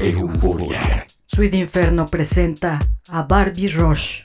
Euforia. Sweet Inferno presenta a Barbie Rush.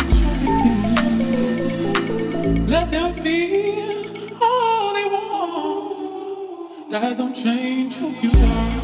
Let them feel all they want. That don't change who you are.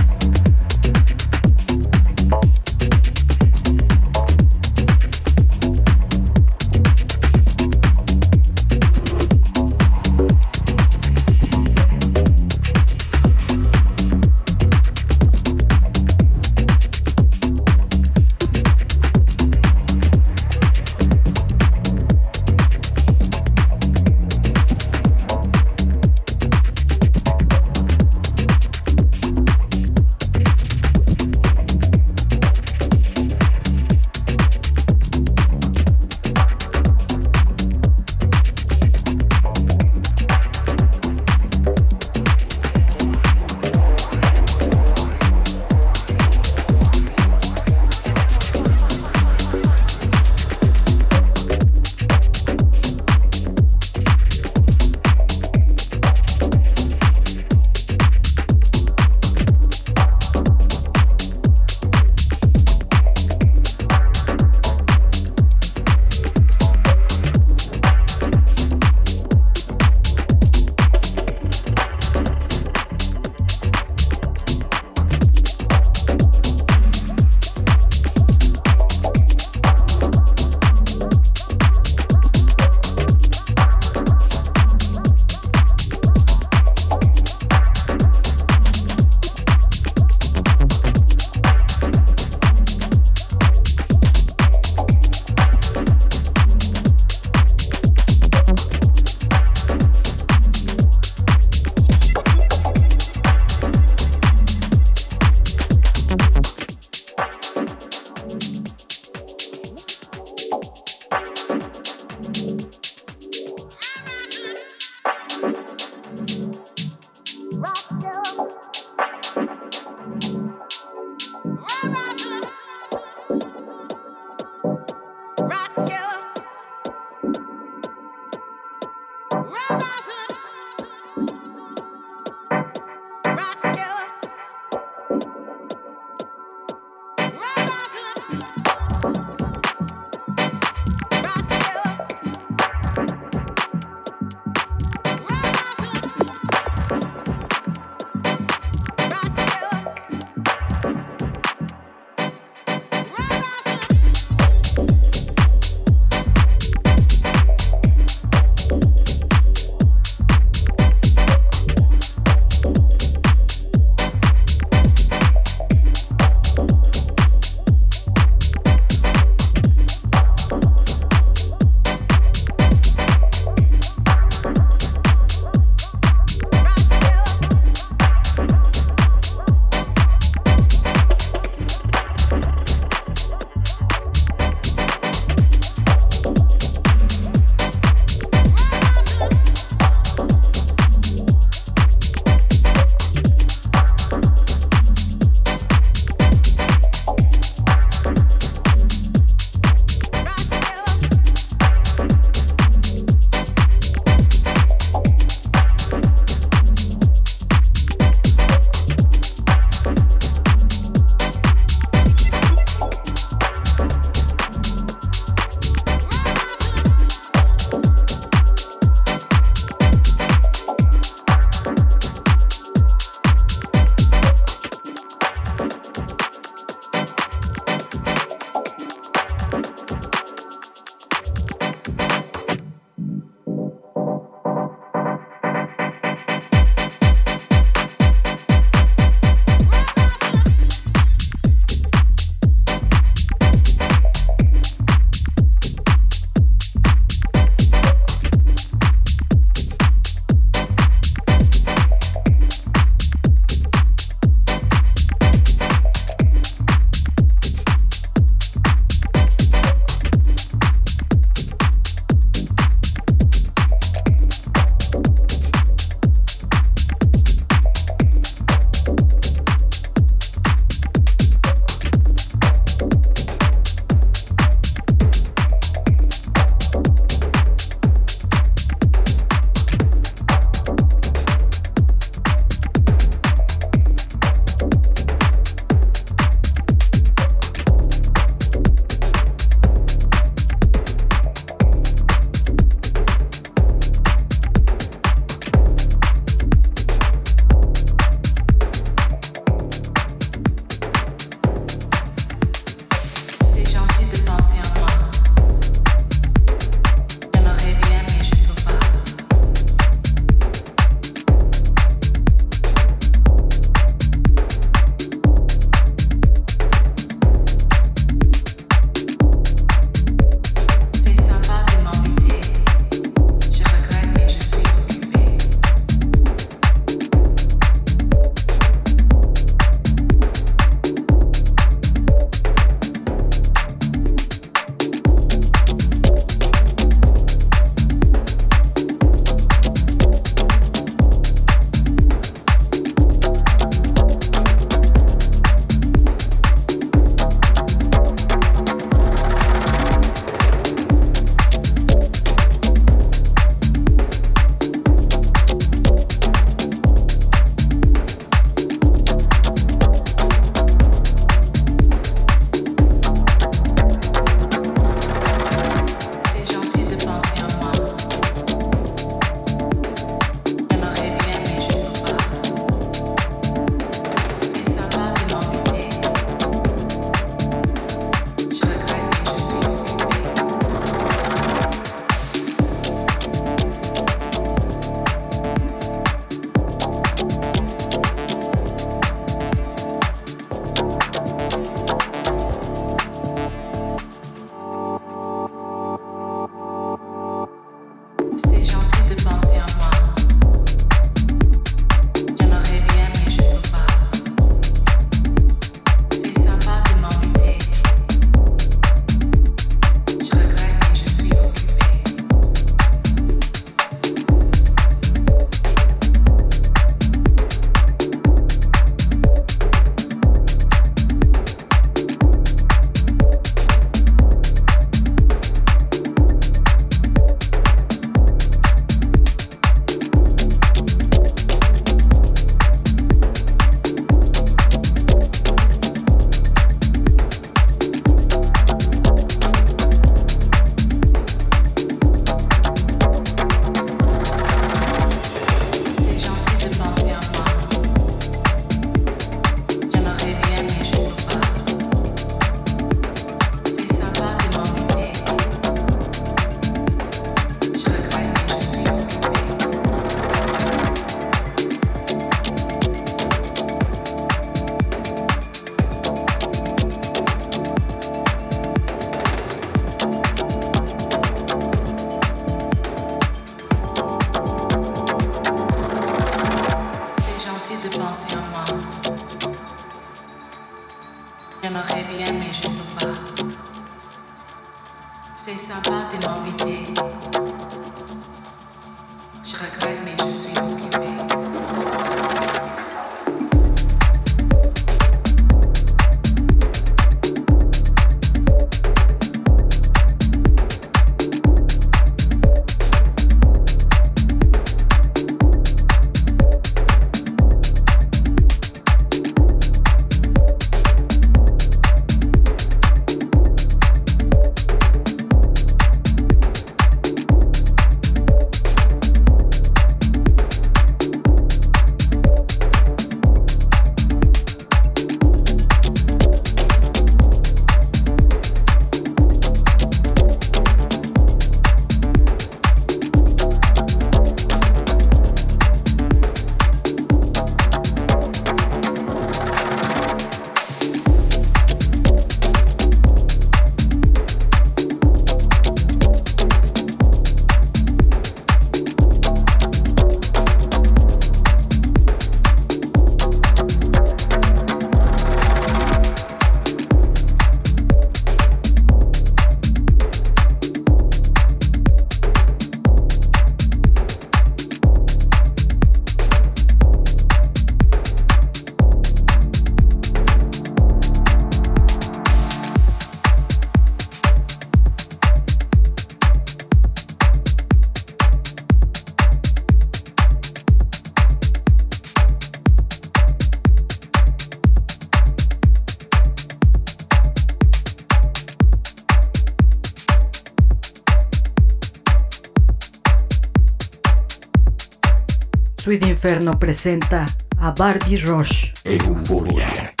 Inferno presenta a Barbie Rush. Euforia.